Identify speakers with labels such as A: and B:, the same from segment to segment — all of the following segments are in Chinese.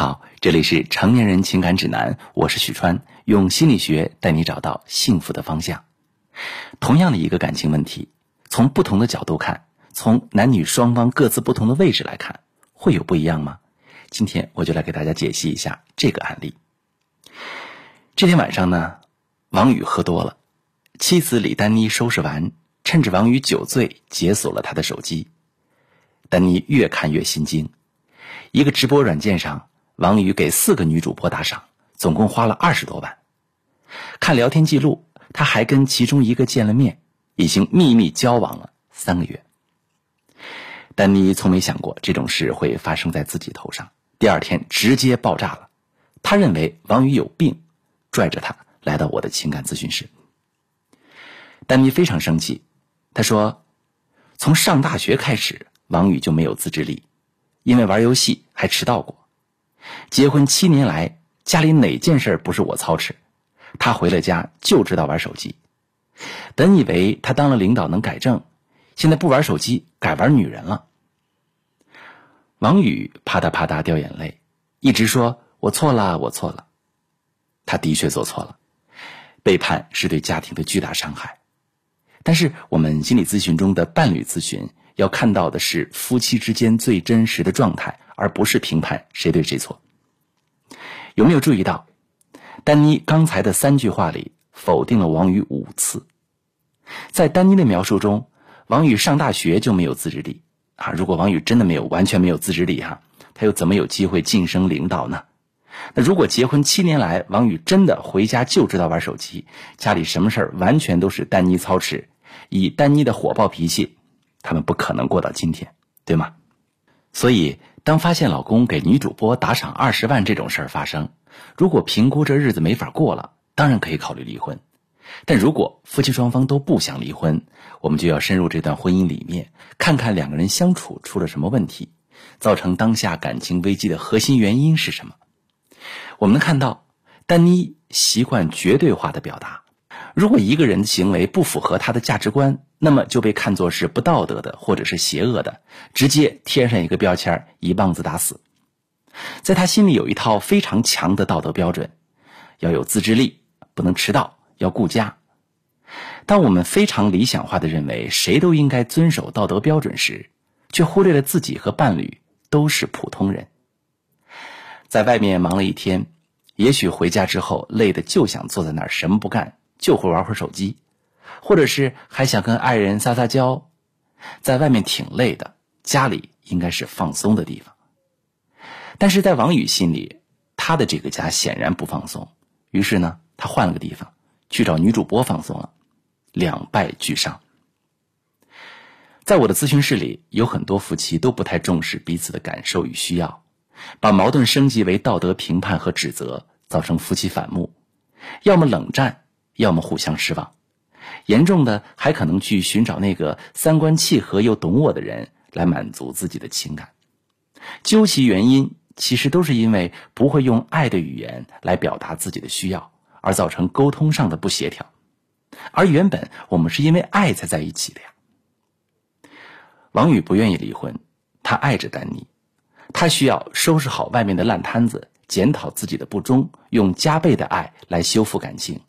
A: 好，这里是成年人情感指南，我是许川，用心理学带你找到幸福的方向。同样的一个感情问题，从不同的角度看，从男女双方各自不同的位置来看，会有不一样吗？今天我就来给大家解析一下这个案例。这天晚上呢，王宇喝多了，妻子李丹妮收拾完，趁着王宇酒醉，解锁了他的手机。丹妮越看越心惊，一个直播软件上。王宇给四个女主播打赏，总共花了二十多万。看聊天记录，他还跟其中一个见了面，已经秘密交往了三个月。丹妮从没想过这种事会发生在自己头上，第二天直接爆炸了。他认为王宇有病，拽着他来到我的情感咨询室。丹妮非常生气，她说：“从上大学开始，王宇就没有自制力，因为玩游戏还迟到过。”结婚七年来，家里哪件事不是我操持？他回了家就知道玩手机。本以为他当了领导能改正，现在不玩手机，改玩女人了。王宇啪嗒啪嗒掉眼泪，一直说：“我错了，我错了。”他的确做错了，背叛是对家庭的巨大伤害。但是我们心理咨询中的伴侣咨询，要看到的是夫妻之间最真实的状态。而不是评判谁对谁错。有没有注意到，丹妮刚才的三句话里否定了王宇五次？在丹妮的描述中，王宇上大学就没有自制力啊！如果王宇真的没有完全没有自制力哈，他又怎么有机会晋升领导呢？那如果结婚七年来，王宇真的回家就知道玩手机，家里什么事儿完全都是丹妮操持，以丹妮的火爆脾气，他们不可能过到今天，对吗？所以。当发现老公给女主播打赏二十万这种事儿发生，如果评估这日子没法过了，当然可以考虑离婚。但如果夫妻双方都不想离婚，我们就要深入这段婚姻里面，看看两个人相处出了什么问题，造成当下感情危机的核心原因是什么。我们能看到，丹妮习惯绝对化的表达。如果一个人的行为不符合他的价值观，那么就被看作是不道德的，或者是邪恶的，直接贴上一个标签，一棒子打死。在他心里有一套非常强的道德标准，要有自制力，不能迟到，要顾家。当我们非常理想化的认为谁都应该遵守道德标准时，却忽略了自己和伴侣都是普通人，在外面忙了一天，也许回家之后累得就想坐在那儿什么不干。就会玩会手机，或者是还想跟爱人撒撒娇，在外面挺累的，家里应该是放松的地方。但是在王宇心里，他的这个家显然不放松，于是呢，他换了个地方去找女主播放松了，两败俱伤。在我的咨询室里，有很多夫妻都不太重视彼此的感受与需要，把矛盾升级为道德评判和指责，造成夫妻反目，要么冷战。要么互相失望，严重的还可能去寻找那个三观契合又懂我的人来满足自己的情感。究其原因，其实都是因为不会用爱的语言来表达自己的需要，而造成沟通上的不协调。而原本我们是因为爱才在一起的呀。王宇不愿意离婚，他爱着丹妮，他需要收拾好外面的烂摊子，检讨自己的不忠，用加倍的爱来修复感情。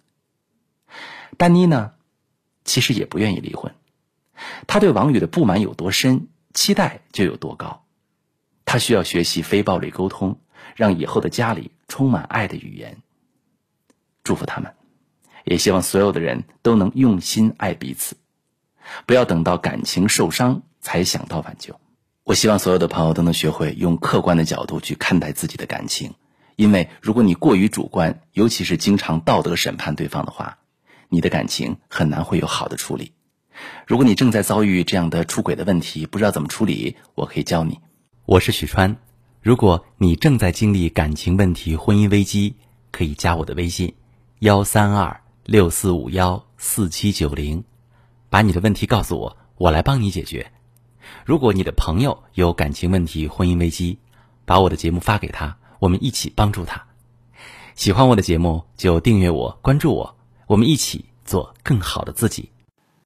A: 丹妮呢，其实也不愿意离婚。他对王宇的不满有多深，期待就有多高。他需要学习非暴力沟通，让以后的家里充满爱的语言。祝福他们，也希望所有的人都能用心爱彼此，不要等到感情受伤才想到挽救。我希望所有的朋友都能学会用客观的角度去看待自己的感情，因为如果你过于主观，尤其是经常道德审判对方的话。你的感情很难会有好的处理。如果你正在遭遇这样的出轨的问题，不知道怎么处理，我可以教你。我是许川。如果你正在经历感情问题、婚姻危机，可以加我的微信：幺三二六四五幺四七九零，把你的问题告诉我，我来帮你解决。如果你的朋友有感情问题、婚姻危机，把我的节目发给他，我们一起帮助他。喜欢我的节目就订阅我、关注我。我们一起做更好的自己。